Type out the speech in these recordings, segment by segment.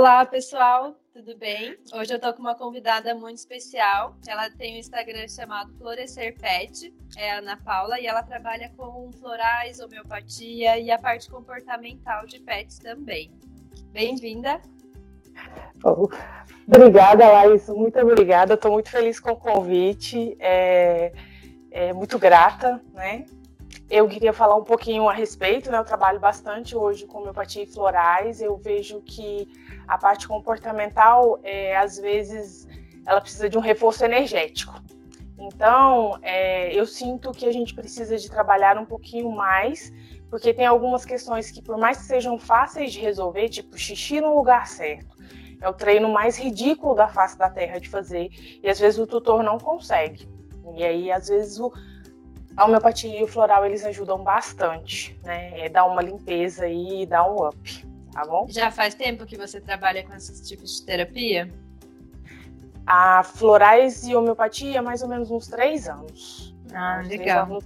Olá, pessoal, tudo bem? Hoje eu tô com uma convidada muito especial. Ela tem um Instagram chamado Florescer Pet, é a Ana Paula, e ela trabalha com florais, homeopatia e a parte comportamental de pets também. Bem-vinda. Oh, obrigada, Laís, muito obrigada. Estou muito feliz com o convite, é, é muito grata, né? Eu queria falar um pouquinho a respeito, né? Eu trabalho bastante hoje com homeopatia e florais. Eu vejo que a parte comportamental, é, às vezes, ela precisa de um reforço energético. Então, é, eu sinto que a gente precisa de trabalhar um pouquinho mais, porque tem algumas questões que, por mais que sejam fáceis de resolver, tipo xixi no lugar certo, é o treino mais ridículo da face da Terra de fazer, e às vezes o tutor não consegue. E aí, às vezes, o, a homeopatia e o floral eles ajudam bastante, né? É dar uma limpeza e dar um up, tá bom? Já faz tempo que você trabalha com esses tipos de terapia? A florais e homeopatia, mais ou menos uns três anos. Ah, legal. Anos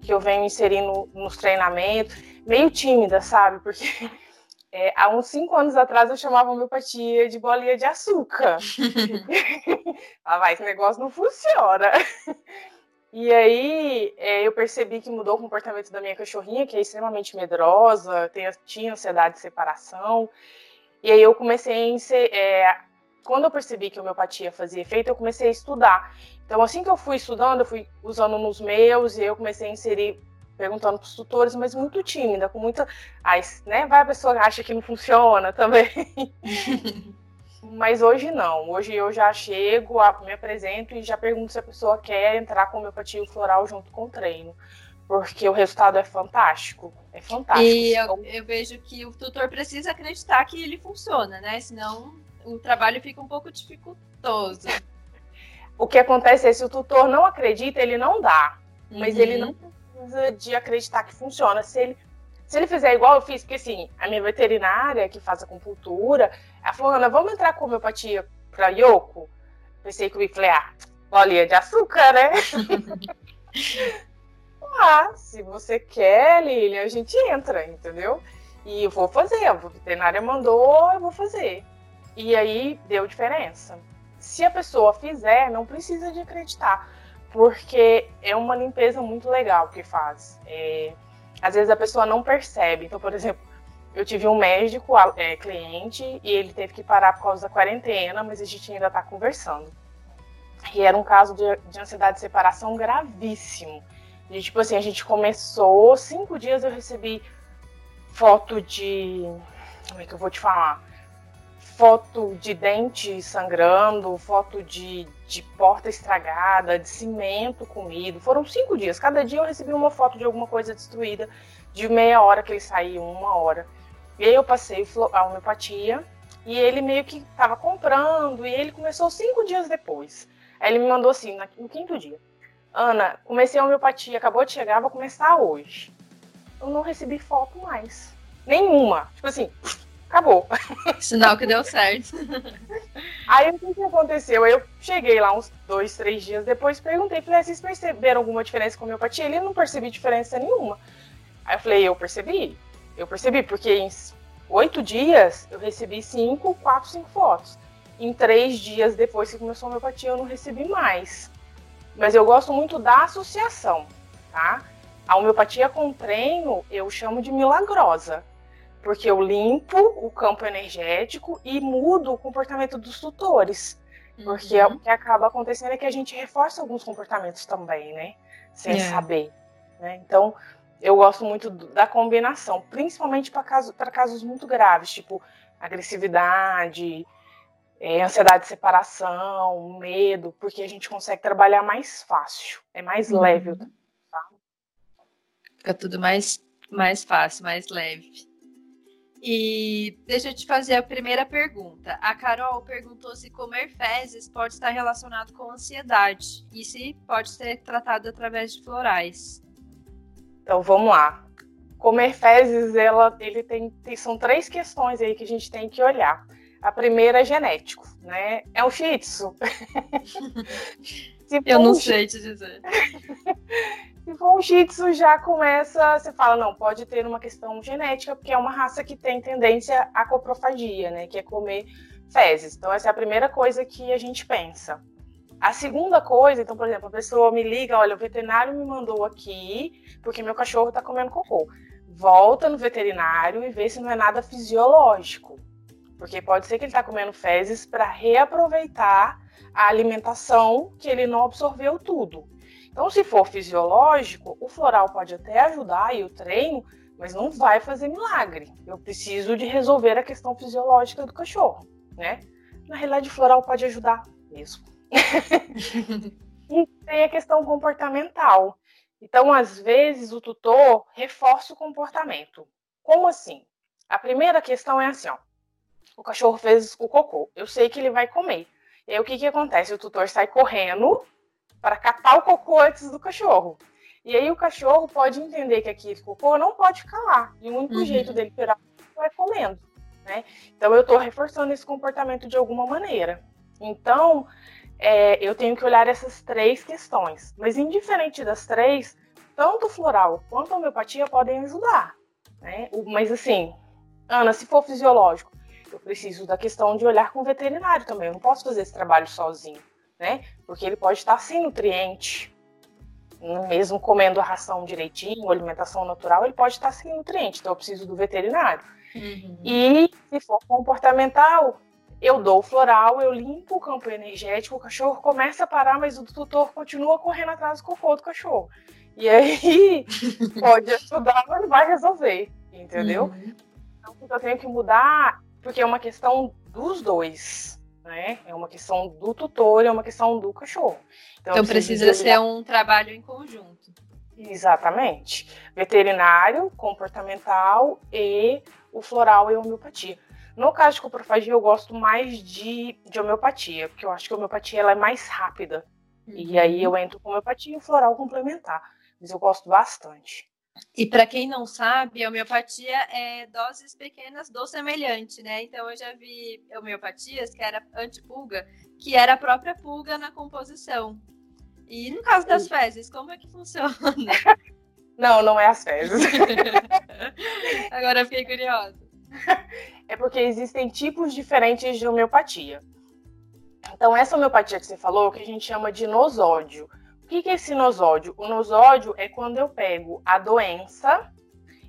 que eu venho inserindo nos treinamentos, meio tímida, sabe? Porque é, há uns cinco anos atrás eu chamava homeopatia de bolinha de açúcar. ah, vai, esse negócio não funciona. E aí é, eu percebi que mudou o comportamento da minha cachorrinha, que é extremamente medrosa, tem, tinha ansiedade de separação. E aí eu comecei a é, quando eu percebi que a homeopatia fazia efeito, eu comecei a estudar. Então assim que eu fui estudando, eu fui usando nos meus e eu comecei a inserir perguntando para os tutores, mas muito tímida, com muita, aí, né, vai a pessoa acha que não funciona também. Mas hoje não. Hoje eu já chego, me apresento e já pergunto se a pessoa quer entrar com homeopatia floral junto com o treino. Porque o resultado é fantástico. É fantástico. E eu, então eu vejo que o tutor precisa acreditar que ele funciona, né? Senão o trabalho fica um pouco dificultoso. o que acontece é se o tutor não acredita, ele não dá. Mas uhum. ele não precisa de acreditar que funciona. Se ele se ele fizer igual eu fiz, porque assim, a minha veterinária que faz acupuntura, ela falou, Ana, vamos entrar com homeopatia pra Yoko? Pensei ia falei, ah, bolinha de açúcar, né? ah, se você quer, Lilian, a gente entra, entendeu? E eu vou fazer, a veterinária mandou, eu vou fazer. E aí deu diferença. Se a pessoa fizer, não precisa de acreditar, porque é uma limpeza muito legal que faz. É, às vezes a pessoa não percebe. Então, por exemplo, eu tive um médico é, cliente e ele teve que parar por causa da quarentena, mas a gente ainda está conversando. E era um caso de, de ansiedade de separação gravíssimo. E, tipo assim, a gente começou, cinco dias eu recebi foto de. Como é que eu vou te falar? foto de dente sangrando, foto de, de porta estragada, de cimento comido. Foram cinco dias. Cada dia eu recebi uma foto de alguma coisa destruída, de meia hora que ele saiu, uma hora. E aí eu passei a homeopatia e ele meio que estava comprando e ele começou cinco dias depois. Aí ele me mandou assim, no quinto dia. Ana, comecei a homeopatia, acabou de chegar, vou começar hoje. Eu não recebi foto mais. Nenhuma. Tipo assim, acabou. Sinal que deu certo. Aí o que, aconteceu? Eu cheguei lá uns dois, três dias depois, perguntei, falei, ah, vocês perceberam alguma diferença com a homeopatia? Ele não percebi diferença nenhuma. Aí eu falei, eu percebi. Eu percebi, porque em oito dias eu recebi cinco, quatro, cinco fotos. Em três dias depois que começou a homeopatia, eu não recebi mais. Mas eu gosto muito da associação, tá? A homeopatia com treino eu chamo de milagrosa porque eu limpo o campo energético e mudo o comportamento dos tutores. Porque é uhum. o que acaba acontecendo é que a gente reforça alguns comportamentos também, né? Sem é. saber. Né? Então, eu gosto muito da combinação, principalmente para casos, casos muito graves, tipo agressividade, é, ansiedade de separação, medo, porque a gente consegue trabalhar mais fácil, é mais uhum. leve. Tá? Fica tudo mais, mais fácil, mais leve. E deixa eu te fazer a primeira pergunta. A Carol perguntou se comer fezes pode estar relacionado com ansiedade e se pode ser tratado através de florais. Então vamos lá. Comer fezes, ela, ele tem, tem, são três questões aí que a gente tem que olhar. A primeira é genético, né? É um shih tzu. eu não sei te dizer. se for um um Shih Tzu já começa, você fala, não, pode ter uma questão genética, porque é uma raça que tem tendência à coprofagia, né? Que é comer fezes. Então, essa é a primeira coisa que a gente pensa. A segunda coisa, então, por exemplo, a pessoa me liga, olha, o veterinário me mandou aqui porque meu cachorro está comendo cocô. Volta no veterinário e vê se não é nada fisiológico. Porque pode ser que ele está comendo fezes para reaproveitar a alimentação que ele não absorveu tudo. Então, se for fisiológico, o floral pode até ajudar e o treino, mas não vai fazer milagre. Eu preciso de resolver a questão fisiológica do cachorro, né? Na realidade, o floral pode ajudar mesmo. E tem a questão comportamental. Então, às vezes, o tutor reforça o comportamento. Como assim? A primeira questão é assim, ó. O cachorro fez o cocô. Eu sei que ele vai comer. E aí, o que, que acontece? O tutor sai correndo para catar o cocô antes do cachorro. E aí o cachorro pode entender que aquele cocô não pode ficar lá. E o único uhum. jeito dele tirar é comendo. Né? Então eu estou reforçando esse comportamento de alguma maneira. Então é, eu tenho que olhar essas três questões. Mas indiferente das três, tanto floral quanto homeopatia podem ajudar. Né? Mas assim, Ana, se for fisiológico, eu preciso da questão de olhar com o veterinário também. Eu não posso fazer esse trabalho sozinho né? Porque ele pode estar sem nutriente, mesmo comendo a ração direitinho, alimentação natural, ele pode estar sem nutriente, então eu preciso do veterinário. Uhum. E se for comportamental, eu dou o floral, eu limpo o campo energético, o cachorro começa a parar, mas o tutor continua correndo atrás do cocô do cachorro. E aí pode ajudar, mas não vai resolver, entendeu? Uhum. Então eu tenho que mudar, porque é uma questão dos dois né? É uma questão do tutor, é uma questão do cachorro. Então, então precisa ser um trabalho em conjunto. Exatamente. Veterinário, comportamental e o floral e homeopatia. No caso de coprofagia, eu gosto mais de, de homeopatia, porque eu acho que a homeopatia ela é mais rápida. Uhum. E aí eu entro com homeopatia e floral complementar. Mas eu gosto bastante. E para quem não sabe, a homeopatia é doses pequenas do semelhante, né? Então eu já vi homeopatias que era antipulga, que era a própria pulga na composição. E no caso das fezes, como é que funciona? Não, não é as fezes. Agora eu fiquei curiosa. É porque existem tipos diferentes de homeopatia. Então, essa homeopatia que você falou, que a gente chama de nosódio, que, que é esse nosódio? O nosódio é quando eu pego a doença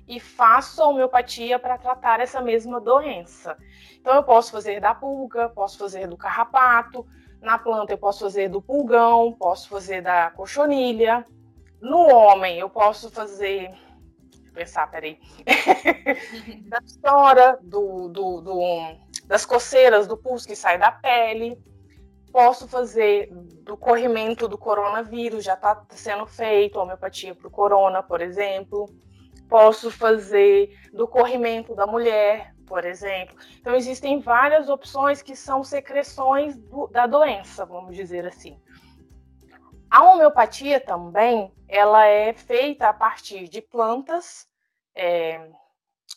e faço a homeopatia para tratar essa mesma doença. Então, eu posso fazer da pulga, posso fazer do carrapato, na planta eu posso fazer do pulgão, posso fazer da cochonilha. No homem, eu posso fazer. Pensar, peraí. da história, do, do, do, das coceiras, do pulso que sai da pele. Posso fazer do corrimento do coronavírus, já está sendo feito, homeopatia para o corona, por exemplo. Posso fazer do corrimento da mulher, por exemplo. Então, existem várias opções que são secreções do, da doença, vamos dizer assim. A homeopatia também, ela é feita a partir de plantas, é,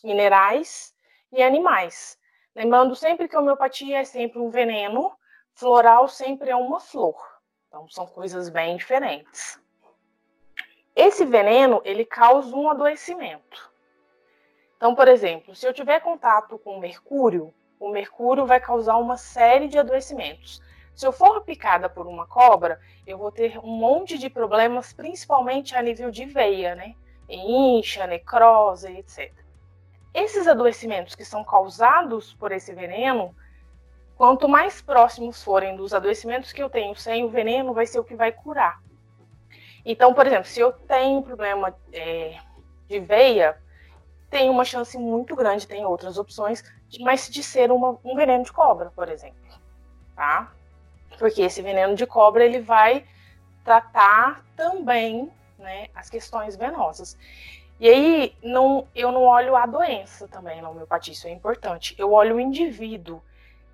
minerais e animais. Lembrando sempre que a homeopatia é sempre um veneno, Floral sempre é uma flor. Então são coisas bem diferentes. Esse veneno, ele causa um adoecimento. Então, por exemplo, se eu tiver contato com mercúrio, o mercúrio vai causar uma série de adoecimentos. Se eu for picada por uma cobra, eu vou ter um monte de problemas, principalmente a nível de veia, né? Incha, necrose, etc. Esses adoecimentos que são causados por esse veneno Quanto mais próximos forem dos adoecimentos que eu tenho sem o veneno, vai ser o que vai curar. Então, por exemplo, se eu tenho problema é, de veia, tem uma chance muito grande, tem outras opções, mas de ser uma, um veneno de cobra, por exemplo, tá? Porque esse veneno de cobra ele vai tratar também, né, as questões venosas. E aí não, eu não olho a doença também na homeopatia, isso é importante. Eu olho o indivíduo.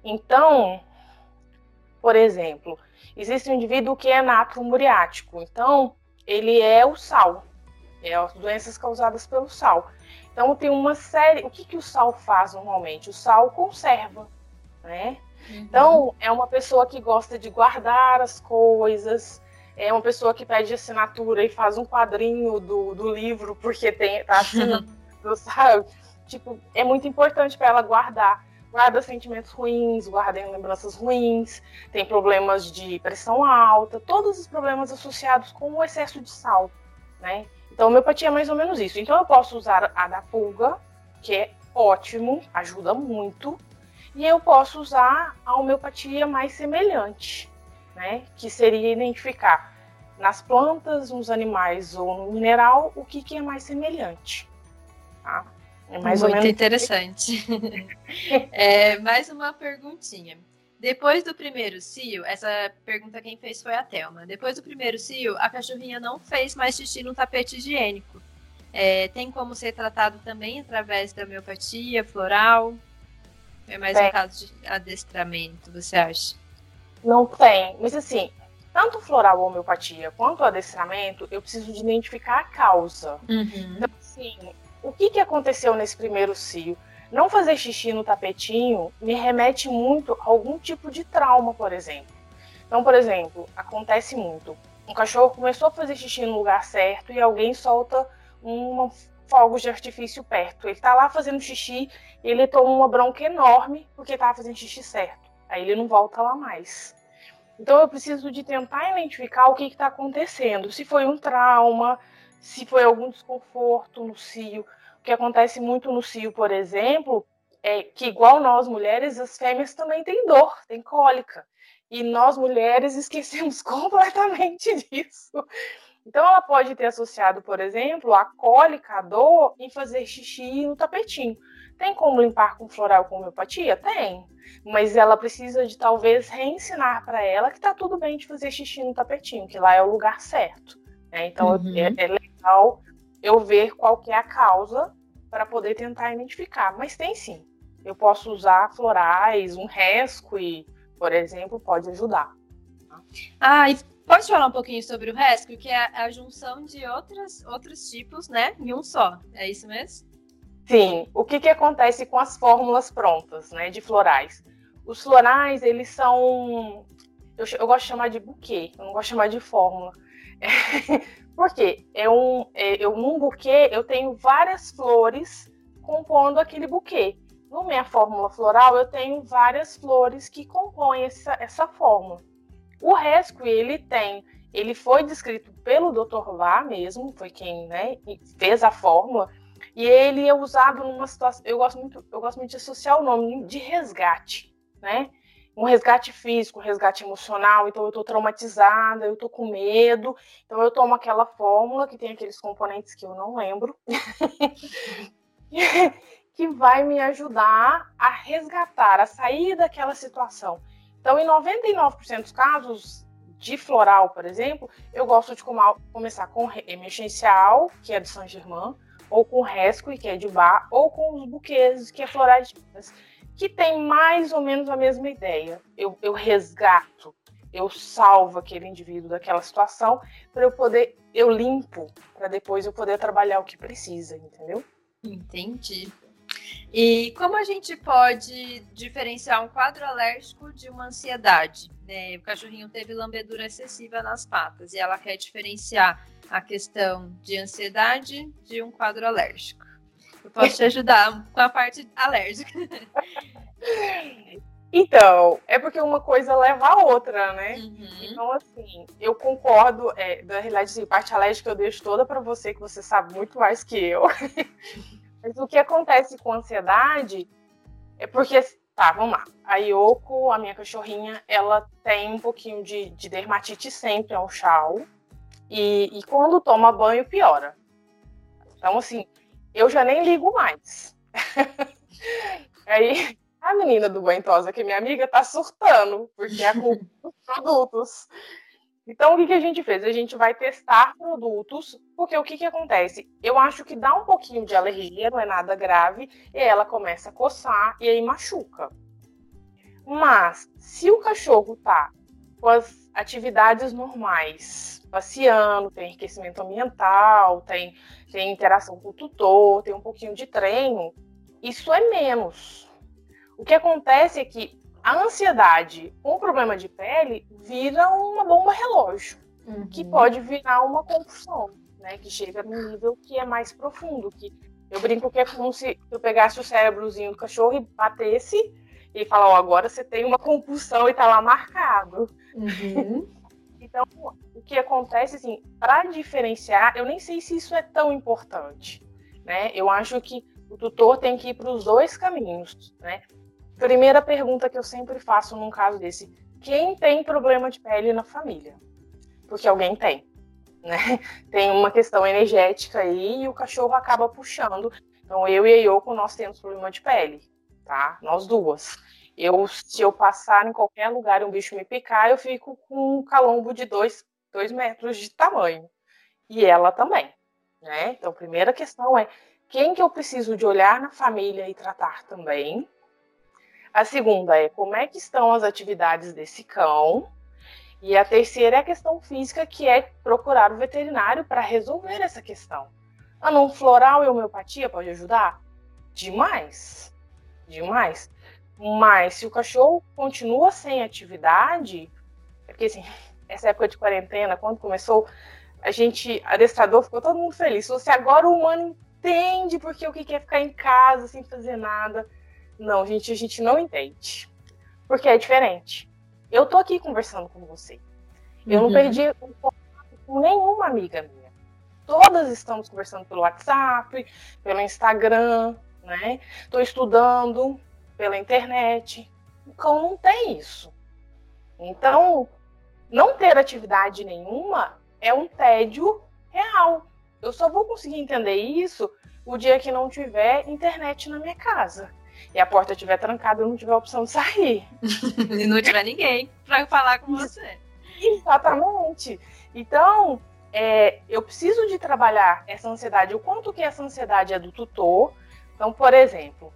Então, por exemplo, existe um indivíduo que é natro muriático. Então, ele é o sal. É as doenças causadas pelo sal. Então, tem uma série. O que, que o sal faz normalmente? O sal conserva, né? Uhum. Então, é uma pessoa que gosta de guardar as coisas, é uma pessoa que pede assinatura e faz um quadrinho do, do livro porque tem, tá assinando, sabe? Tipo, é muito importante para ela guardar. Guarda sentimentos ruins, guarda lembranças ruins, tem problemas de pressão alta, todos os problemas associados com o excesso de sal, né? Então, a homeopatia é mais ou menos isso. Então, eu posso usar a da pulga, que é ótimo, ajuda muito, e eu posso usar a homeopatia mais semelhante, né? Que seria identificar nas plantas, nos animais ou no mineral o que, que é mais semelhante. Tá? É mais Muito ou menos... interessante. é, mais uma perguntinha. Depois do primeiro cio, essa pergunta quem fez foi a Thelma. Depois do primeiro cio, a cachorrinha não fez mais xixi no tapete higiênico. É, tem como ser tratado também através da homeopatia floral? É mais tem. um caso de adestramento, você acha? Não tem, mas assim, tanto floral homeopatia quanto adestramento, eu preciso de identificar a causa. Uhum. Então, assim, o que, que aconteceu nesse primeiro cio? Não fazer xixi no tapetinho me remete muito a algum tipo de trauma, por exemplo. Então, por exemplo, acontece muito. Um cachorro começou a fazer xixi no lugar certo e alguém solta uma fogos de artifício perto. Ele tá lá fazendo xixi e ele toma uma bronca enorme porque tava fazendo xixi certo. Aí ele não volta lá mais. Então eu preciso de tentar identificar o que está acontecendo. Se foi um trauma, se foi algum desconforto no cio. O que acontece muito no cio, por exemplo, é que igual nós mulheres, as fêmeas também têm dor, têm cólica. E nós mulheres esquecemos completamente disso. Então, ela pode ter associado, por exemplo, a cólica, a dor, em fazer xixi no tapetinho. Tem como limpar com floral com homeopatia? Tem. Mas ela precisa de talvez reensinar para ela que tá tudo bem de fazer xixi no tapetinho, que lá é o lugar certo. Né? Então, uhum. é, é, legal eu ver qual que é a causa para poder tentar identificar. Mas tem sim. Eu posso usar florais, um rescue, por exemplo, pode ajudar. Ah, e Pode falar um pouquinho sobre o rescue, que é a junção de outras, outros tipos, né, em um só. É isso mesmo? Sim. O que, que acontece com as fórmulas prontas, né, de florais? Os florais, eles são... Eu, eu gosto de chamar de buquê, eu não gosto de chamar de fórmula. Por quê? É um, é, eu, num buquê, eu tenho várias flores compondo aquele buquê. No minha fórmula floral, eu tenho várias flores que compõem essa, essa fórmula. O Rescue, ele tem, ele foi descrito pelo Dr. Vá mesmo, foi quem né, fez a fórmula, e ele é usado numa situação, eu gosto muito, eu gosto muito de associar o nome de resgate, né? Um resgate físico, um resgate emocional, então eu estou traumatizada, eu estou com medo, então eu tomo aquela fórmula que tem aqueles componentes que eu não lembro, que vai me ajudar a resgatar, a sair daquela situação. Então, em 99% dos casos de floral, por exemplo, eu gosto de começar com emergencial, que é de Saint Germain, ou com rescue, que é de bar, ou com os buquês, que é floradinhas, que tem mais ou menos a mesma ideia. Eu, eu resgato, eu salvo aquele indivíduo daquela situação para eu poder, eu limpo, para depois eu poder trabalhar o que precisa, entendeu? Entendi. E como a gente pode diferenciar um quadro alérgico de uma ansiedade? É, o cachorrinho teve lambedura excessiva nas patas e ela quer diferenciar a questão de ansiedade de um quadro alérgico. Eu posso te ajudar com a parte alérgica. Então, é porque uma coisa leva a outra, né? Uhum. Então, assim, eu concordo. É, da realidade, assim, parte alérgica eu deixo toda para você, que você sabe muito mais que eu. Mas o que acontece com ansiedade é porque, tá, vamos lá. A Yoko, a minha cachorrinha, ela tem um pouquinho de, de dermatite sempre ao chau. E, e quando toma banho, piora. Então, assim, eu já nem ligo mais. Aí, a menina do banhosa, que é minha amiga, tá surtando, porque é culpa dos produtos. Então, o que, que a gente fez? A gente vai testar produtos, porque o que, que acontece? Eu acho que dá um pouquinho de alergia, não é nada grave, e ela começa a coçar e aí machuca. Mas, se o cachorro tá com as atividades normais, passeando, tem enriquecimento ambiental, tem, tem interação com o tutor, tem um pouquinho de treino, isso é menos. O que acontece é que a ansiedade com problema de pele vira uma bomba relógio. uhum. que pode virar uma compulsão, né? Que chega num nível que é mais profundo, que eu brinco que é como se eu pegasse o cérebrozinho do cachorro e batesse e falar, ó, oh, agora você tem uma compulsão e tá lá marcado. Uhum. então, o que acontece, assim, para diferenciar, eu nem sei se isso é tão importante, né? Eu acho que o tutor tem que ir para os dois caminhos, né? Primeira pergunta que eu sempre faço num caso desse: quem tem problema de pele na família? Porque alguém tem né? Tem uma questão energética aí e o cachorro acaba puxando. Então, eu e a Yoko, nós temos problema de pele, tá? Nós duas. Eu, se eu passar em qualquer lugar e um bicho me picar, eu fico com um calombo de dois, dois metros de tamanho. E ela também, né? Então, primeira questão é quem que eu preciso de olhar na família e tratar também. A segunda é como é que estão as atividades desse cão, e a terceira é a questão física, que é procurar o veterinário para resolver essa questão. A não floral e homeopatia pode ajudar? Demais. Demais. Mas se o cachorro continua sem atividade, porque assim, essa época de quarentena, quando começou, a gente, adestrador, ficou todo mundo feliz. Se agora o humano entende porque o que é ficar em casa sem fazer nada. Não, gente, a gente não entende. Porque é diferente. Eu tô aqui conversando com você. Eu uhum. não perdi com nenhuma amiga minha. Todas estamos conversando pelo WhatsApp, pelo Instagram, né? Tô estudando pela internet. Então não tem isso. Então, não ter atividade nenhuma é um tédio real. Eu só vou conseguir entender isso o dia que não tiver internet na minha casa e a porta estiver trancada, eu não tiver opção de sair. e não tiver ninguém para falar com você. Exatamente. Então, é, eu preciso de trabalhar essa ansiedade. O quanto que essa ansiedade é do tutor. Então, por exemplo,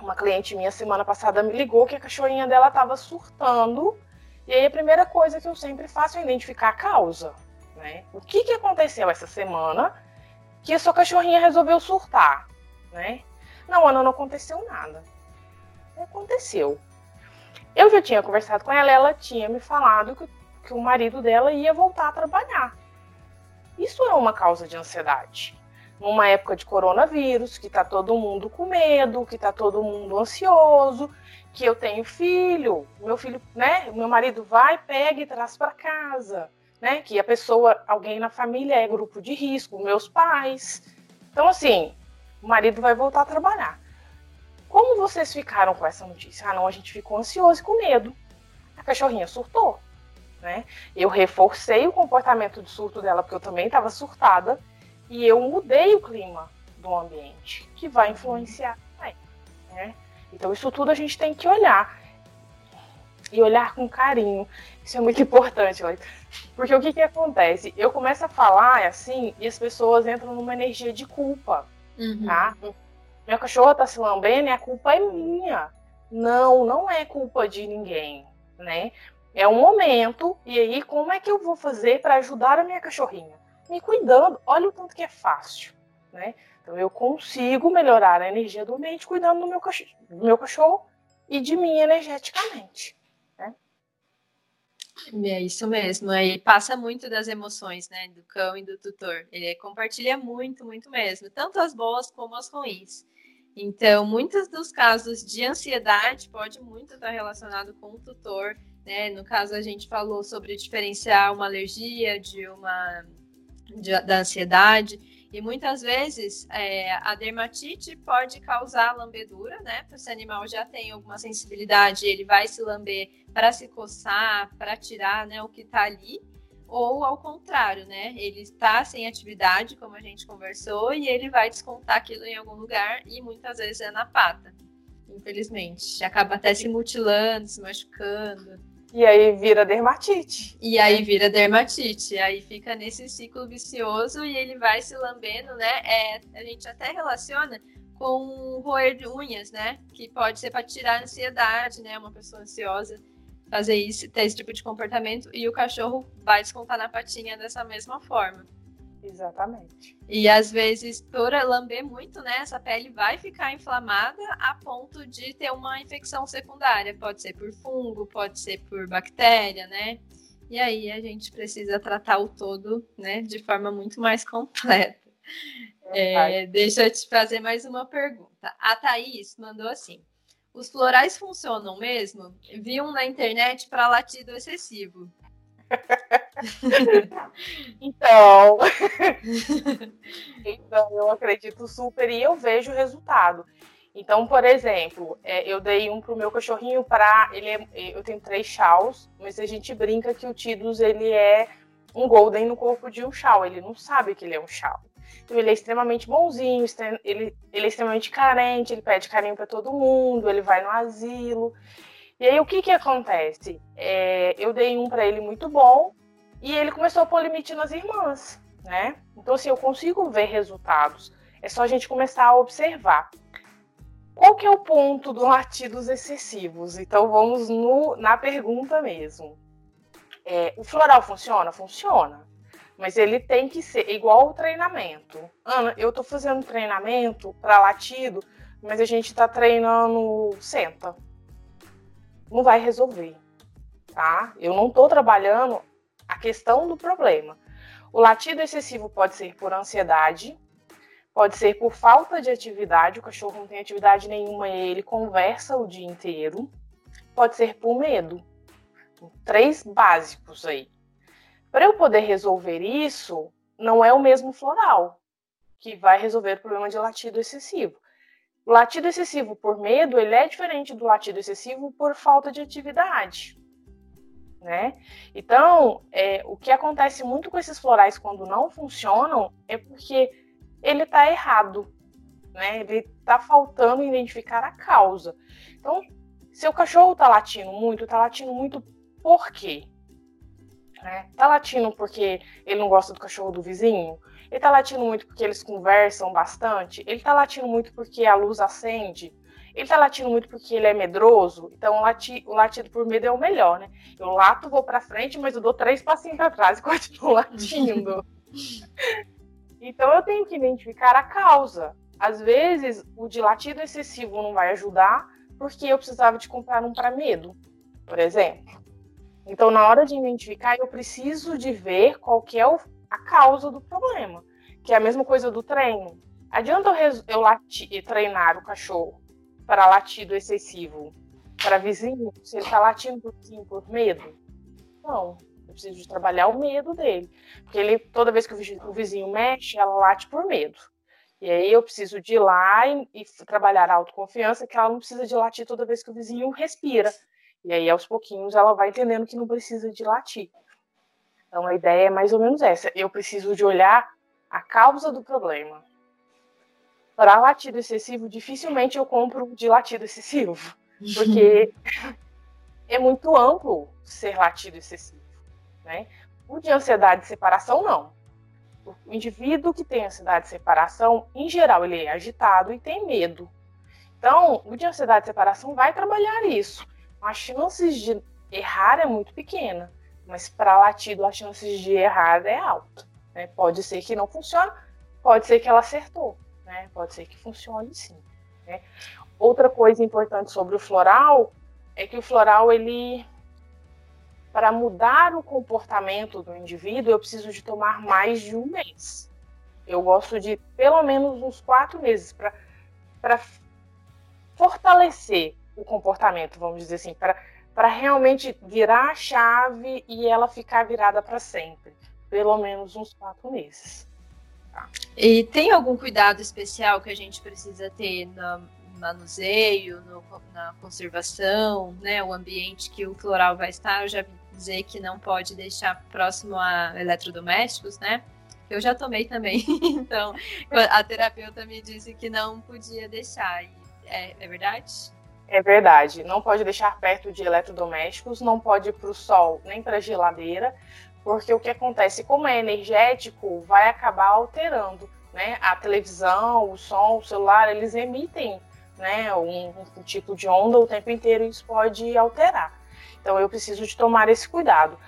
uma cliente minha semana passada me ligou que a cachorrinha dela estava surtando. E aí a primeira coisa que eu sempre faço é identificar a causa. Né? O que, que aconteceu essa semana que a sua cachorrinha resolveu surtar? Né? Não, Ana, não aconteceu nada. Não aconteceu. Eu já tinha conversado com ela, ela tinha me falado que, que o marido dela ia voltar a trabalhar. Isso é uma causa de ansiedade. Numa época de coronavírus, que tá todo mundo com medo, que tá todo mundo ansioso, que eu tenho filho, meu filho, né? Meu marido vai, pega e traz para casa, né? Que a pessoa, alguém na família é grupo de risco, meus pais. Então, assim, o marido vai voltar a trabalhar. Como vocês ficaram com essa notícia? Ah, não, a gente ficou ansioso e com medo. A cachorrinha surtou, né? Eu reforcei o comportamento de surto dela, porque eu também estava surtada, e eu mudei o clima do ambiente, que vai influenciar também, né? Então, isso tudo a gente tem que olhar. E olhar com carinho. Isso é muito importante, Porque o que, que acontece? Eu começo a falar assim, e as pessoas entram numa energia de culpa uhum. tá? Minha cachorra tá se lambendo e a culpa é minha. Não, não é culpa de ninguém, né? É um momento, e aí como é que eu vou fazer para ajudar a minha cachorrinha? Me cuidando, olha o tanto que é fácil, né? Então eu consigo melhorar a energia do ambiente cuidando do meu cachorro, do meu cachorro e de mim energeticamente. É isso mesmo. Aí passa muito das emoções, né, do cão e do tutor. Ele compartilha muito, muito mesmo, tanto as boas como as ruins. Então, muitos dos casos de ansiedade pode muito estar relacionado com o tutor, né? No caso a gente falou sobre diferenciar uma alergia de uma de, da ansiedade. E muitas vezes é, a dermatite pode causar lambedura, né? Se esse animal já tem alguma sensibilidade, ele vai se lamber para se coçar, para tirar né, o que está ali. Ou ao contrário, né? Ele está sem atividade, como a gente conversou, e ele vai descontar aquilo em algum lugar, e muitas vezes é na pata, infelizmente. Acaba até se mutilando, se machucando. E aí vira dermatite. E aí vira dermatite. Aí fica nesse ciclo vicioso e ele vai se lambendo, né? É, a gente até relaciona com roer de unhas, né? Que pode ser para tirar a ansiedade, né? Uma pessoa ansiosa fazer isso, ter esse tipo de comportamento e o cachorro vai descontar na patinha dessa mesma forma. Exatamente. E às vezes, por lamber muito, né, essa pele vai ficar inflamada a ponto de ter uma infecção secundária. Pode ser por fungo, pode ser por bactéria, né? e aí a gente precisa tratar o todo, né, de forma muito mais completa. É, deixa eu te fazer mais uma pergunta. A Thaís mandou assim: os florais funcionam mesmo? Vi um na internet para latido excessivo. Então, então, eu acredito super e eu vejo o resultado. Então, por exemplo, é, eu dei um pro meu cachorrinho para ele. É, eu tenho três chaus, mas a gente brinca que o Tidus ele é um golden no corpo de um chau. Ele não sabe que ele é um chau. Então, ele é extremamente bonzinho, ele, ele é extremamente carente, ele pede carinho para todo mundo, ele vai no asilo. E aí, o que que acontece? É, eu dei um para ele muito bom e ele começou a pôr limite nas irmãs, né? Então, assim, eu consigo ver resultados. É só a gente começar a observar. Qual que é o ponto dos latidos excessivos? Então, vamos no, na pergunta mesmo. É, o floral funciona? Funciona. Mas ele tem que ser igual ao treinamento. Ana, eu estou fazendo treinamento para latido, mas a gente está treinando senta não vai resolver, tá? Eu não estou trabalhando a questão do problema. O latido excessivo pode ser por ansiedade, pode ser por falta de atividade, o cachorro não tem atividade nenhuma e ele conversa o dia inteiro, pode ser por medo. Três básicos aí. Para eu poder resolver isso, não é o mesmo floral que vai resolver o problema de latido excessivo. O latido excessivo por medo, ele é diferente do latido excessivo por falta de atividade. Né? Então, é, o que acontece muito com esses florais quando não funcionam é porque ele está errado, né? Ele está faltando identificar a causa. Então, se o cachorro está latindo muito, está latindo muito por quê? Né? Tá latindo porque ele não gosta do cachorro do vizinho? Ele tá latindo muito porque eles conversam bastante? Ele tá latindo muito porque a luz acende? Ele tá latindo muito porque ele é medroso? Então o, lati o latido por medo é o melhor, né? Eu lato, vou pra frente, mas eu dou três passinhos pra trás e continuo latindo. então eu tenho que identificar a causa. Às vezes, o de latido excessivo não vai ajudar porque eu precisava de comprar um para medo, por exemplo. Então, na hora de identificar, eu preciso de ver qual que é o, a causa do problema, que é a mesma coisa do treino. Adianta eu, eu lati, treinar o cachorro para latido excessivo para vizinho, se ele está latindo por, sim, por medo? Não, eu preciso de trabalhar o medo dele. Porque ele, toda vez que o vizinho mexe, ela late por medo. E aí eu preciso de ir lá e, e trabalhar a autoconfiança, que ela não precisa de latir toda vez que o vizinho respira. E aí, aos pouquinhos, ela vai entendendo que não precisa de latir. Então, a ideia é mais ou menos essa. Eu preciso de olhar a causa do problema. Para latido excessivo, dificilmente eu compro de latido excessivo, porque é muito amplo ser latido excessivo. Né? O de ansiedade de separação, não. O indivíduo que tem ansiedade de separação, em geral, ele é agitado e tem medo. Então, o de ansiedade de separação vai trabalhar isso as chances de errar é muito pequena, mas para latido as chances de errar é alta. Né? Pode ser que não funcione, pode ser que ela acertou, né? pode ser que funcione sim. Né? Outra coisa importante sobre o floral é que o floral ele para mudar o comportamento do indivíduo, eu preciso de tomar mais de um mês. Eu gosto de pelo menos uns quatro meses para fortalecer o comportamento, vamos dizer assim, para realmente virar a chave e ela ficar virada para sempre. Pelo menos uns quatro meses. Tá? E tem algum cuidado especial que a gente precisa ter no manuseio, no, na conservação, né? O ambiente que o floral vai estar, eu já dizer que não pode deixar próximo a eletrodomésticos, né? Eu já tomei também, então a terapeuta me disse que não podia deixar. É, é verdade? É verdade. Não pode deixar perto de eletrodomésticos, não pode ir para o sol nem para a geladeira, porque o que acontece, como é energético, vai acabar alterando. Né? A televisão, o som, o celular, eles emitem né, um, um tipo de onda o tempo inteiro e isso pode alterar. Então eu preciso de tomar esse cuidado.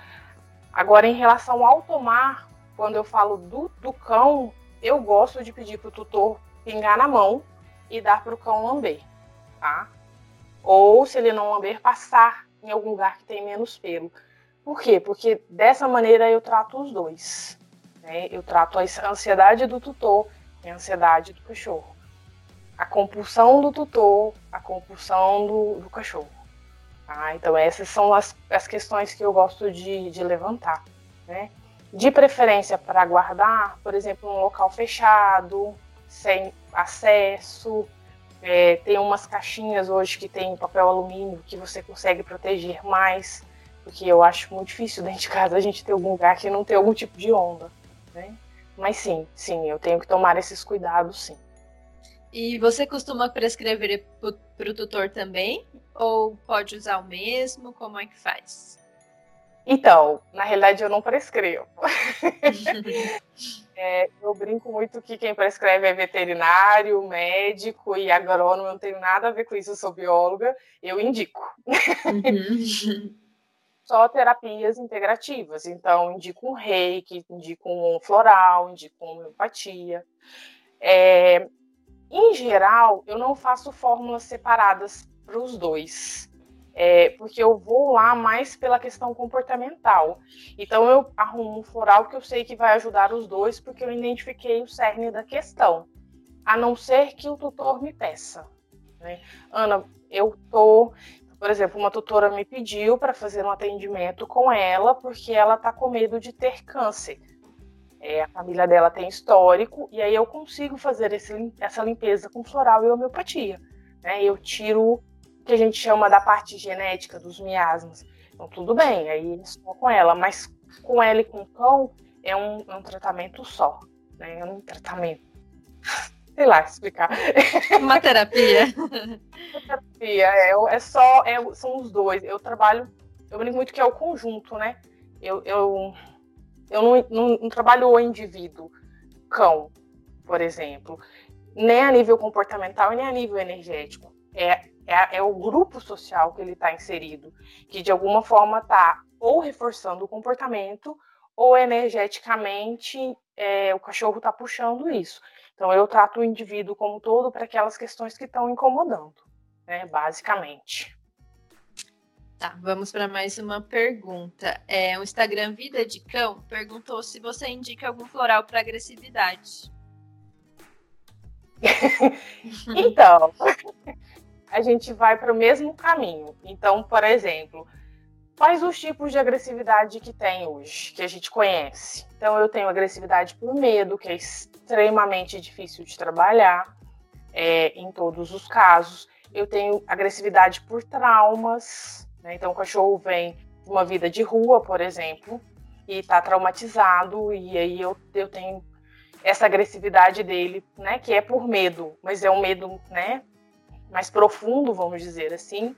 Agora, em relação ao tomar, quando eu falo do, do cão, eu gosto de pedir para o tutor pingar na mão e dar para o cão lamber, tá? Ou se ele não lamber, passar em algum lugar que tem menos pelo. Por quê? Porque dessa maneira eu trato os dois. Né? Eu trato a ansiedade do tutor e a ansiedade do cachorro. A compulsão do tutor, a compulsão do, do cachorro. Tá? Então essas são as, as questões que eu gosto de, de levantar. Né? De preferência para guardar, por exemplo, um local fechado, sem acesso. É, tem umas caixinhas hoje que tem papel alumínio que você consegue proteger mais, porque eu acho muito difícil dentro de casa a gente ter algum lugar que não tem algum tipo de onda. Né? Mas sim, sim, eu tenho que tomar esses cuidados, sim. E você costuma prescrever para o tutor também? Ou pode usar o mesmo? Como é que faz? Então, na realidade eu não prescrevo. é, eu brinco muito que quem prescreve é veterinário, médico e agrônomo, eu não tenho nada a ver com isso, eu sou bióloga, eu indico. Uhum. Só terapias integrativas, então indico um reiki, indico um floral, indico uma homeopatia. É, em geral, eu não faço fórmulas separadas para os dois é, porque eu vou lá mais pela questão comportamental. Então eu arrumo um floral que eu sei que vai ajudar os dois, porque eu identifiquei o cerne da questão, a não ser que o tutor me peça. Né? Ana, eu tô, por exemplo, uma tutora me pediu para fazer um atendimento com ela, porque ela está com medo de ter câncer. É, a família dela tem histórico, e aí eu consigo fazer esse, essa limpeza com floral e homeopatia. Né? Eu tiro que a gente chama da parte genética dos miasmas. Então, tudo bem, aí é só com ela, mas com ela e com o cão é um, é um tratamento só, né? É um tratamento. Sei lá explicar. Uma terapia. Uma terapia, é, é só, é, são os dois. Eu trabalho, eu brinco muito que é o conjunto, né? Eu, eu, eu não, não, não trabalho o indivíduo, cão, por exemplo, nem a nível comportamental, nem a nível energético. É é, é o grupo social que ele está inserido, que de alguma forma está ou reforçando o comportamento ou energeticamente é, o cachorro está puxando isso. Então eu trato o indivíduo como todo para aquelas questões que estão incomodando, né, basicamente. Tá, vamos para mais uma pergunta. É, o Instagram Vida de Cão perguntou se você indica algum floral para agressividade. então, a gente vai para o mesmo caminho. Então, por exemplo, quais os tipos de agressividade que tem hoje, que a gente conhece? Então, eu tenho agressividade por medo, que é extremamente difícil de trabalhar é, em todos os casos. Eu tenho agressividade por traumas, né? então o cachorro vem de uma vida de rua, por exemplo, e está traumatizado, e aí eu, eu tenho essa agressividade dele, né, que é por medo, mas é um medo, né, mais profundo, vamos dizer assim.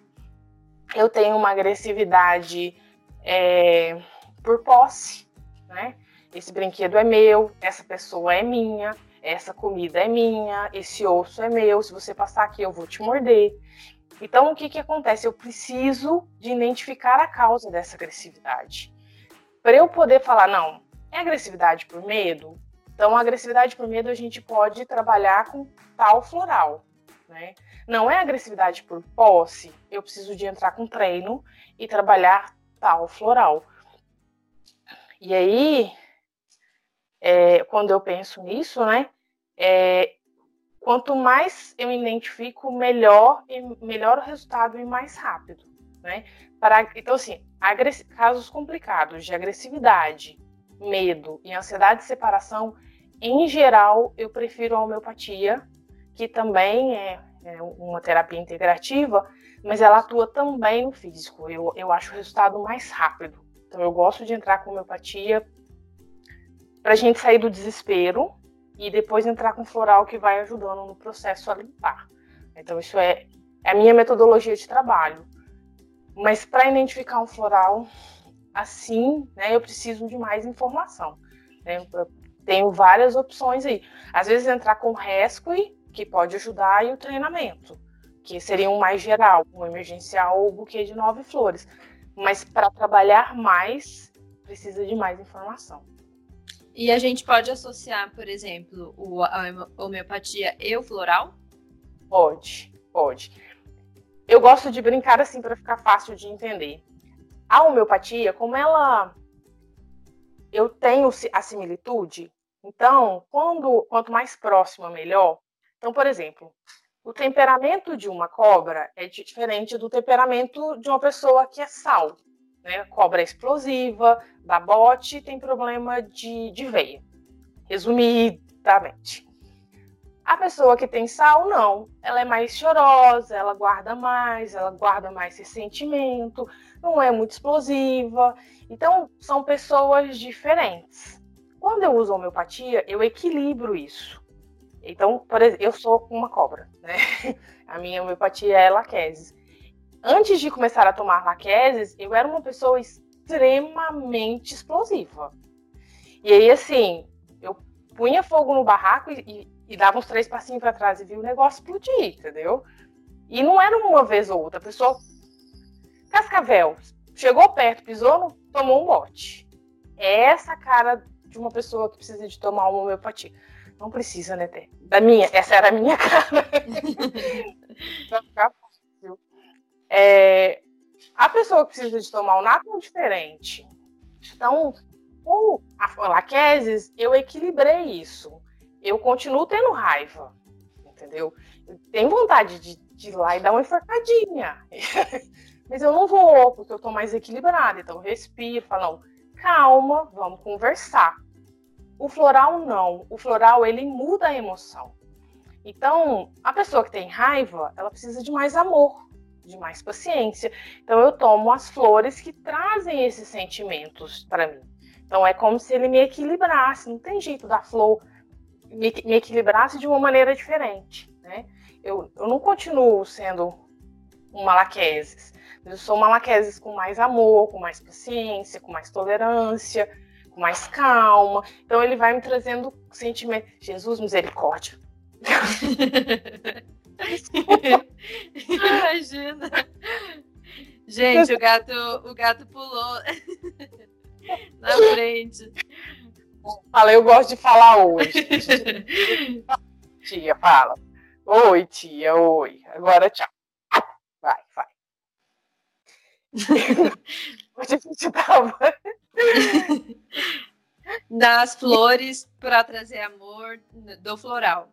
Eu tenho uma agressividade é, por posse, né? Esse brinquedo é meu, essa pessoa é minha, essa comida é minha, esse osso é meu, se você passar aqui eu vou te morder. Então, o que, que acontece? Eu preciso de identificar a causa dessa agressividade. Para eu poder falar, não, é agressividade por medo? Então, a agressividade por medo a gente pode trabalhar com tal floral, né? Não é agressividade por posse, eu preciso de entrar com treino e trabalhar tal floral. E aí, é, quando eu penso nisso, né, é, quanto mais eu identifico, melhor, melhor o resultado e mais rápido, né? Para, então, assim, casos complicados de agressividade, medo e ansiedade de separação, em geral, eu prefiro a homeopatia, que também é é uma terapia integrativa, mas ela atua também no físico. Eu, eu acho o resultado mais rápido. Então, eu gosto de entrar com homeopatia para a gente sair do desespero e depois entrar com floral que vai ajudando no processo a limpar. Então, isso é, é a minha metodologia de trabalho. Mas para identificar um floral assim, né, eu preciso de mais informação. Né? Tenho várias opções aí. Às vezes entrar com rescue que pode ajudar, e o treinamento, que seria um mais geral, um emergencial ou buquê de nove flores. Mas para trabalhar mais, precisa de mais informação. E a gente pode associar, por exemplo, o, a homeopatia e o floral? Pode, pode. Eu gosto de brincar assim para ficar fácil de entender. A homeopatia, como ela eu tenho a similitude, então, quando quanto mais próxima, melhor. Então, por exemplo, o temperamento de uma cobra é diferente do temperamento de uma pessoa que é sal. Né? A cobra é explosiva, dá bote, tem problema de, de veia. Resumidamente. A pessoa que tem sal, não. Ela é mais chorosa, ela guarda mais, ela guarda mais esse sentimento, não é muito explosiva. Então, são pessoas diferentes. Quando eu uso homeopatia, eu equilibro isso. Então, por exemplo, eu sou uma cobra, né? A minha homeopatia é laqueses. Antes de começar a tomar laqueses, eu era uma pessoa extremamente explosiva. E aí, assim, eu punha fogo no barraco e, e, e dava uns três passinhos para trás e via o negócio explodir, entendeu? E não era uma vez ou outra. A pessoa. Cascavel, chegou perto, pisou, no, tomou um bote. É essa cara de uma pessoa que precisa de tomar uma homeopatia. Não precisa, né, Té? Da minha, essa era a minha cara. é, a pessoa precisa de tomar o nato diferente. Então, com a laqueses, eu equilibrei isso. Eu continuo tendo raiva, entendeu? Eu tenho vontade de, de ir lá e dar uma enforcadinha. Mas eu não vou, porque eu tô mais equilibrada. Então, respiro, falo, calma, vamos conversar. O floral não. O floral ele muda a emoção. Então, a pessoa que tem raiva, ela precisa de mais amor, de mais paciência. Então, eu tomo as flores que trazem esses sentimentos para mim. Então, é como se ele me equilibrasse. Não tem jeito da flor me, me equilibrasse de uma maneira diferente, né? Eu, eu não continuo sendo um malaqueses. Eu sou malaqueses com mais amor, com mais paciência, com mais tolerância, com mais calma. Então ele vai me trazendo sentimento. Jesus, misericórdia. Imagina. Gente, o gato, o gato pulou na frente. Fala, eu gosto de falar hoje. tia, fala. Oi, tia, oi. Agora tchau. Vai, vai. Onde a gente tava? Das flores para trazer amor do floral.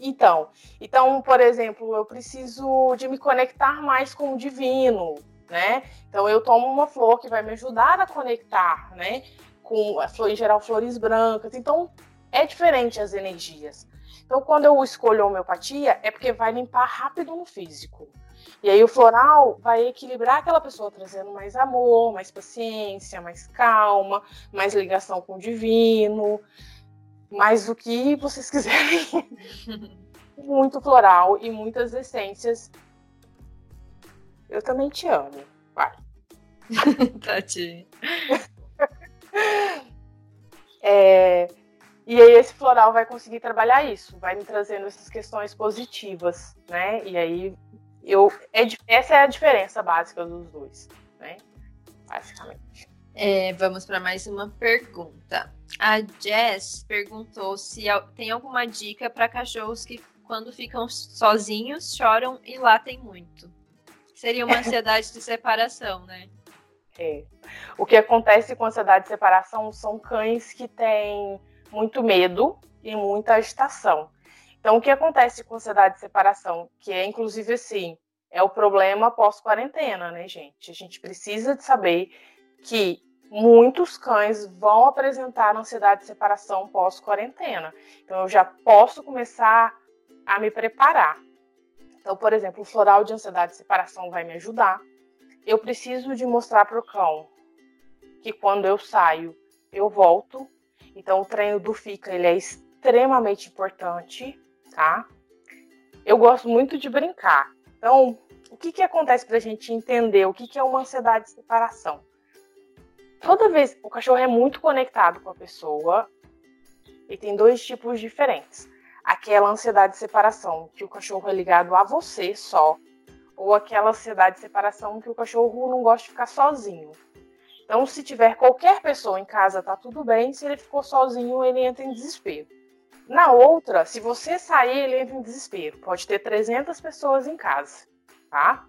Então, então, por exemplo, eu preciso de me conectar mais com o divino, né? Então eu tomo uma flor que vai me ajudar a conectar, né? Com a flor, em geral, flores brancas. Então é diferente as energias. Então, quando eu escolho a homeopatia, é porque vai limpar rápido no físico. E aí o floral vai equilibrar aquela pessoa, trazendo mais amor, mais paciência, mais calma, mais ligação com o divino, mais o que vocês quiserem. Muito floral e muitas essências. Eu também te amo. Vai. Tadinho. é, e aí esse floral vai conseguir trabalhar isso, vai me trazendo essas questões positivas, né? E aí eu, é, essa é a diferença básica dos dois, né? Basicamente. É, vamos para mais uma pergunta. A Jess perguntou se tem alguma dica para cachorros que, quando ficam sozinhos, choram e latem muito. Seria uma ansiedade de separação, né? É. O que acontece com ansiedade de separação são cães que têm muito medo e muita agitação. Então, o que acontece com ansiedade de separação, que é inclusive assim, é o problema pós-quarentena, né, gente? A gente precisa de saber que muitos cães vão apresentar ansiedade de separação pós-quarentena. Então, eu já posso começar a me preparar. Então, por exemplo, o floral de ansiedade de separação vai me ajudar. Eu preciso de mostrar para o cão que quando eu saio, eu volto. Então, o treino do FICA ele é extremamente importante tá? Eu gosto muito de brincar. Então, o que, que acontece para a gente entender o que, que é uma ansiedade de separação? Toda vez o cachorro é muito conectado com a pessoa e tem dois tipos diferentes. Aquela ansiedade de separação que o cachorro é ligado a você só, ou aquela ansiedade de separação que o cachorro não gosta de ficar sozinho. Então, se tiver qualquer pessoa em casa, tá tudo bem. Se ele ficou sozinho, ele entra em desespero. Na outra, se você sair, ele entra em desespero. Pode ter 300 pessoas em casa, tá?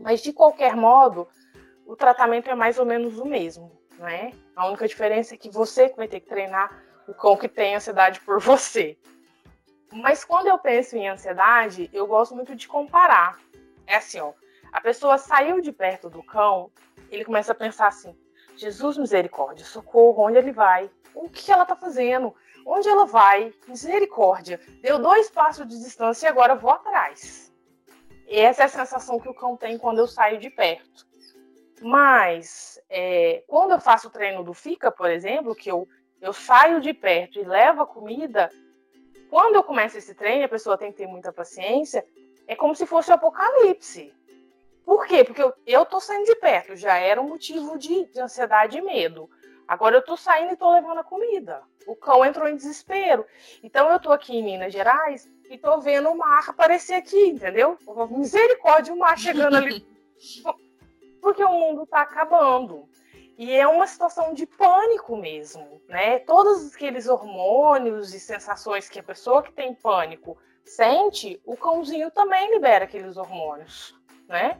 Mas de qualquer modo, o tratamento é mais ou menos o mesmo, né? A única diferença é que você vai ter que treinar o cão que tem ansiedade por você. Mas quando eu penso em ansiedade, eu gosto muito de comparar. É assim, ó, a pessoa saiu de perto do cão, ele começa a pensar assim: Jesus misericórdia, socorro, onde ele vai? O que ela tá fazendo? Onde ela vai? Misericórdia. Deu dois passos de distância e agora vou atrás. Essa é a sensação que o cão tem quando eu saio de perto. Mas é, quando eu faço o treino do Fica, por exemplo, que eu, eu saio de perto e levo a comida, quando eu começo esse treino, a pessoa tem que ter muita paciência, é como se fosse o apocalipse. Por quê? Porque eu, eu saindo de perto, já era um motivo de, de ansiedade e medo. Agora eu tô saindo e tô levando a comida. O cão entrou em desespero. Então eu tô aqui em Minas Gerais e tô vendo o mar aparecer aqui, entendeu? Misericórdia, o mar chegando ali. Porque o mundo tá acabando. E é uma situação de pânico mesmo, né? Todos aqueles hormônios e sensações que a pessoa que tem pânico sente, o cãozinho também libera aqueles hormônios, né?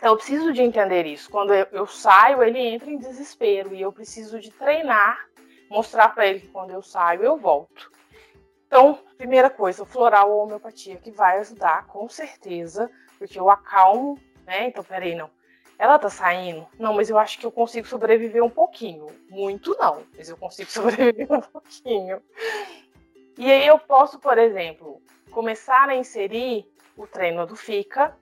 Então eu preciso de entender isso. Quando eu, eu saio, ele entra em desespero e eu preciso de treinar, mostrar para ele que quando eu saio eu volto. Então, primeira coisa, floral ou homeopatia que vai ajudar com certeza, porque eu acalmo, né? Então, peraí, não ela tá saindo? Não, mas eu acho que eu consigo sobreviver um pouquinho. Muito não, mas eu consigo sobreviver um pouquinho. E aí eu posso, por exemplo, começar a inserir o treino do FICA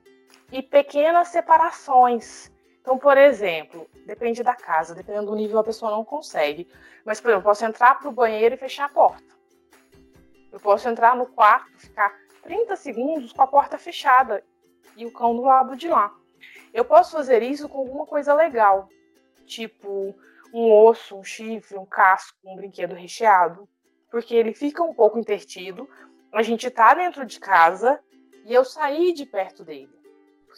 e pequenas separações. Então, por exemplo, depende da casa, dependendo do nível a pessoa não consegue. Mas, por exemplo, eu posso entrar para o banheiro e fechar a porta. Eu posso entrar no quarto, ficar 30 segundos com a porta fechada e o cão do lado de lá. Eu posso fazer isso com alguma coisa legal, tipo um osso, um chifre, um casco, um brinquedo recheado, porque ele fica um pouco intertido. A gente tá dentro de casa e eu saí de perto dele.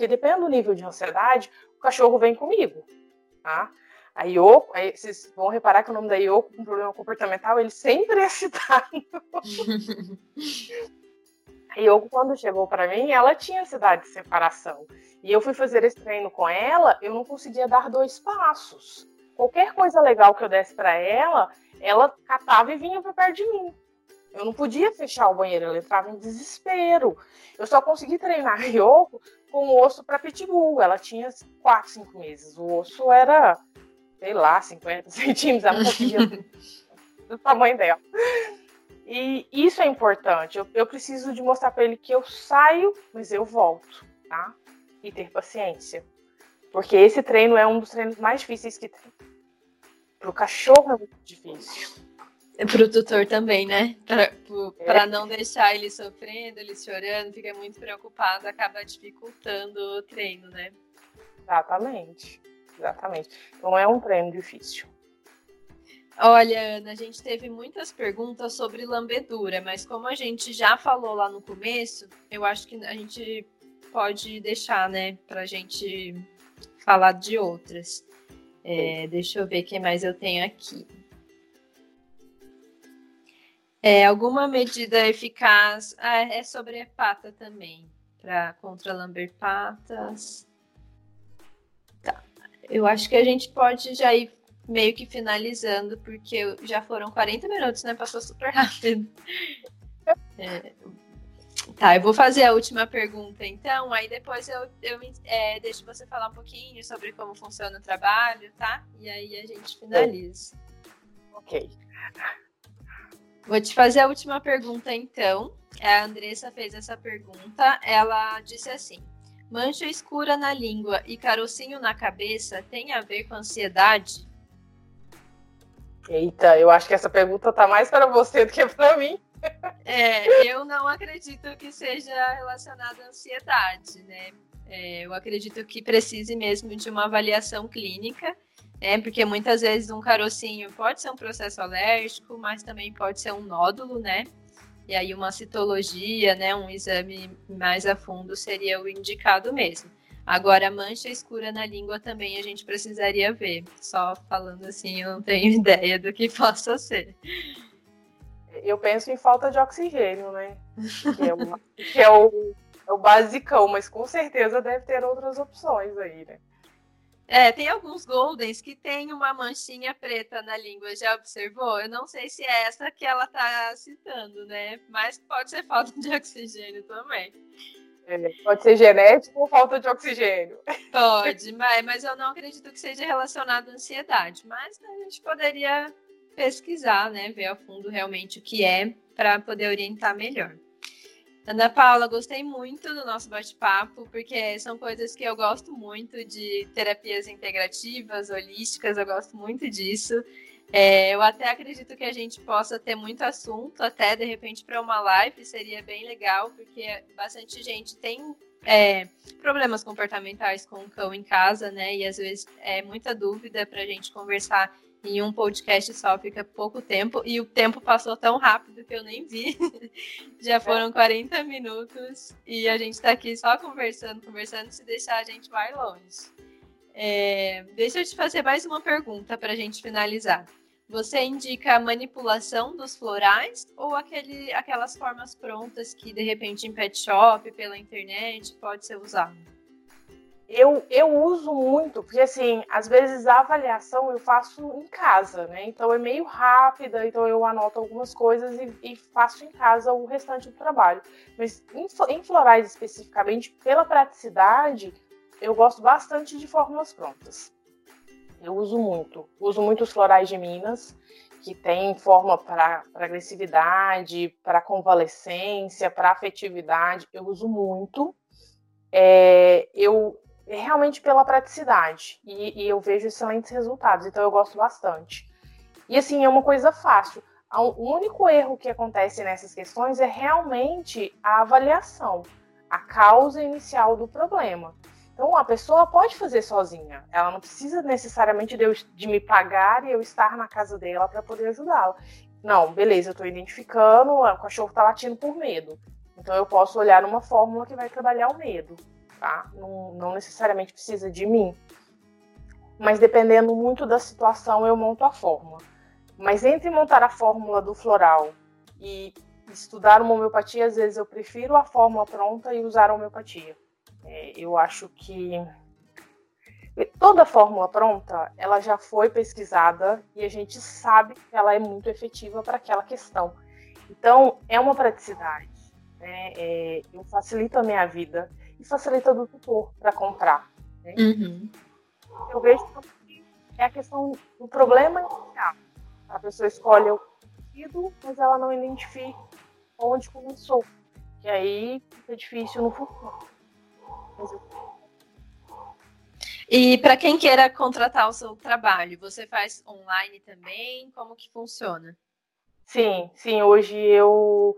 Porque dependendo do nível de ansiedade, o cachorro vem comigo, tá? A Yoko, aí vocês vão reparar que o nome da Yoko com problema comportamental, ele sempre é citado. a Yoko, quando chegou para mim, ela tinha ansiedade de separação. E eu fui fazer esse treino com ela, eu não conseguia dar dois passos. Qualquer coisa legal que eu desse para ela, ela catava e vinha para perto de mim. Eu não podia fechar o banheiro, ela entrava em desespero. Eu só consegui treinar a Ryoko com o osso para pitbull. Ela tinha 4, 5 meses. O osso era, sei lá, 50 centímetros, ela não do tamanho dela. E isso é importante. Eu, eu preciso de mostrar para ele que eu saio, mas eu volto, tá? e ter paciência. Porque esse treino é um dos treinos mais difíceis que tem. Para o cachorro é muito difícil. É tutor também, né? Para é. não deixar ele sofrendo, ele chorando, fica muito preocupado, acaba dificultando o treino, né? Exatamente. Exatamente. Então é um treino difícil. Olha, Ana, a gente teve muitas perguntas sobre lambedura, mas como a gente já falou lá no começo, eu acho que a gente pode deixar, né, para a gente falar de outras. É, deixa eu ver o que mais eu tenho aqui. É, alguma medida eficaz ah, é sobre hepata também, para contra lamber patas. Tá. Eu acho que a gente pode já ir meio que finalizando, porque já foram 40 minutos, né? Passou super rápido. É, Tá, eu vou fazer a última pergunta então, aí depois eu, eu é, deixo você falar um pouquinho sobre como funciona o trabalho, tá? E aí a gente finaliza. Ok. Vou te fazer a última pergunta então. A Andressa fez essa pergunta. Ela disse assim: mancha escura na língua e carocinho na cabeça tem a ver com ansiedade? Eita, eu acho que essa pergunta tá mais para você do que para mim. É, eu não acredito que seja relacionado à ansiedade, né? É, eu acredito que precise mesmo de uma avaliação clínica, né? Porque muitas vezes um carocinho pode ser um processo alérgico, mas também pode ser um nódulo, né? E aí uma citologia, né? Um exame mais a fundo seria o indicado mesmo. Agora, mancha escura na língua também a gente precisaria ver. Só falando assim, eu não tenho ideia do que possa ser eu penso em falta de oxigênio, né? Que é, uma, que é o, é o basicão, mas com certeza deve ter outras opções aí, né? É, tem alguns Goldens que tem uma manchinha preta na língua, já observou? Eu não sei se é essa que ela tá citando, né? Mas pode ser falta de oxigênio também. É, pode ser genético ou falta de oxigênio. Pode, mas, mas eu não acredito que seja relacionado à ansiedade. Mas né, a gente poderia pesquisar, né? Ver a fundo realmente o que é para poder orientar melhor. Ana Paula, gostei muito do nosso bate-papo, porque são coisas que eu gosto muito de terapias integrativas, holísticas, eu gosto muito disso. É, eu até acredito que a gente possa ter muito assunto, até de repente para uma live seria bem legal, porque bastante gente tem é, problemas comportamentais com o cão em casa, né? E às vezes é muita dúvida para a gente conversar em um podcast só fica pouco tempo e o tempo passou tão rápido que eu nem vi. Já foram 40 minutos e a gente está aqui só conversando, conversando. Se deixar, a gente vai longe. É, deixa eu te fazer mais uma pergunta para a gente finalizar. Você indica a manipulação dos florais ou aquele, aquelas formas prontas que de repente em pet shop, pela internet, pode ser usado? Eu, eu uso muito, porque assim, às vezes a avaliação eu faço em casa, né? Então é meio rápida, então eu anoto algumas coisas e, e faço em casa o restante do trabalho. Mas em, em, florais especificamente, pela praticidade, eu gosto bastante de fórmulas prontas. Eu uso muito. Uso muito os florais de Minas, que tem forma para agressividade, para convalescência, para afetividade. Eu uso muito. É, eu realmente pela praticidade. E, e, eu vejo excelentes resultados, então eu gosto bastante. E assim, é uma coisa fácil. O único erro que acontece nessas questões é realmente a avaliação, a causa inicial do problema. Então, a pessoa pode fazer sozinha. Ela não precisa necessariamente de, eu, de me pagar e eu estar na casa dela para poder ajudá-la. Não, beleza, eu estou identificando, o cachorro está latindo por medo. Então, eu posso olhar uma fórmula que vai trabalhar o medo tá? Não, não necessariamente precisa de mim. Mas dependendo muito da situação, eu monto a fórmula. Mas entre montar a fórmula do floral e estudar uma homeopatia, às vezes eu prefiro a fórmula pronta e usar a homeopatia. É, eu acho que toda fórmula pronta, ela já foi pesquisada e a gente sabe que ela é muito efetiva para aquela questão. Então, é uma praticidade. Né? É, eu facilito a minha vida e facilita do tutor para comprar. Né? Uhum. Eu vejo que é a questão do problema inicial. A pessoa escolhe o sentido, mas ela não identifica onde começou. E aí fica difícil no futuro. E para quem queira contratar o seu trabalho, você faz online também? Como que funciona? Sim, sim. Hoje eu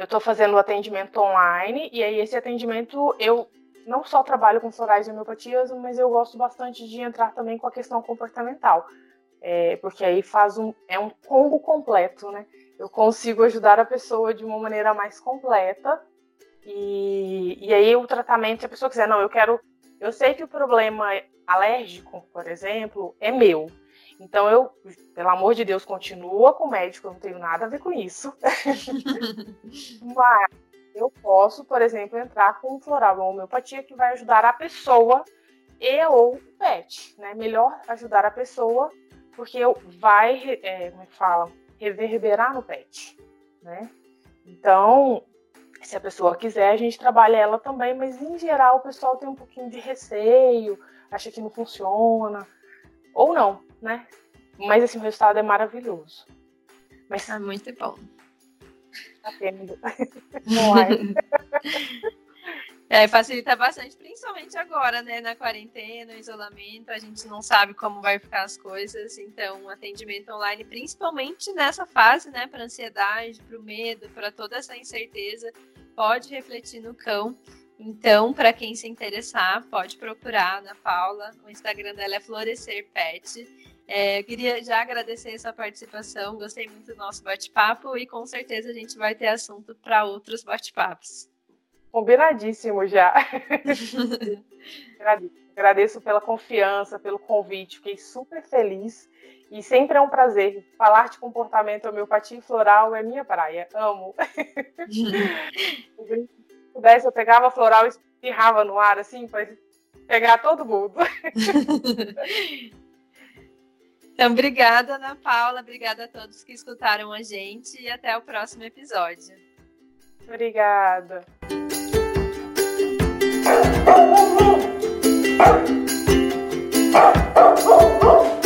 eu estou fazendo o atendimento online e aí esse atendimento eu não só trabalho com florais e homeopatias, mas eu gosto bastante de entrar também com a questão comportamental, é, porque aí faz um é um combo completo, né? Eu consigo ajudar a pessoa de uma maneira mais completa e, e aí o tratamento, se a pessoa quiser, não, eu quero, eu sei que o problema alérgico, por exemplo, é meu, então eu, pelo amor de Deus, continua com o médico, eu não tenho nada a ver com isso. Mas eu posso, por exemplo, entrar com um floral, uma homeopatia que vai ajudar a pessoa e ou o pet, né? Melhor ajudar a pessoa, porque vai, é, como é que fala, reverberar no pet, né? Então, se a pessoa quiser, a gente trabalha ela também, mas em geral o pessoal tem um pouquinho de receio, acha que não funciona, ou não, né? Mas assim, o resultado é maravilhoso. Mas... É muito bom. Tá tendo. É, facilita bastante, principalmente agora, né? Na quarentena, no isolamento, a gente não sabe como vai ficar as coisas. Então, atendimento online, principalmente nessa fase, né? Para ansiedade, para o medo, para toda essa incerteza, pode refletir no cão. Então, para quem se interessar, pode procurar a Ana Paula. O Instagram dela é Florescer Pet. É, queria já agradecer essa participação, gostei muito do nosso bate-papo e com certeza a gente vai ter assunto para outros bate-papos. Combinadíssimo já. Agradeço pela confiança, pelo convite, fiquei super feliz e sempre é um prazer. Falar de comportamento homeopatia floral é minha praia, amo. pudesse, eu pegava a floral e espirrava no ar, assim, para pegar todo mundo. então, obrigada, Ana Paula. Obrigada a todos que escutaram a gente e até o próximo episódio. Obrigada. Oh, oh, oh.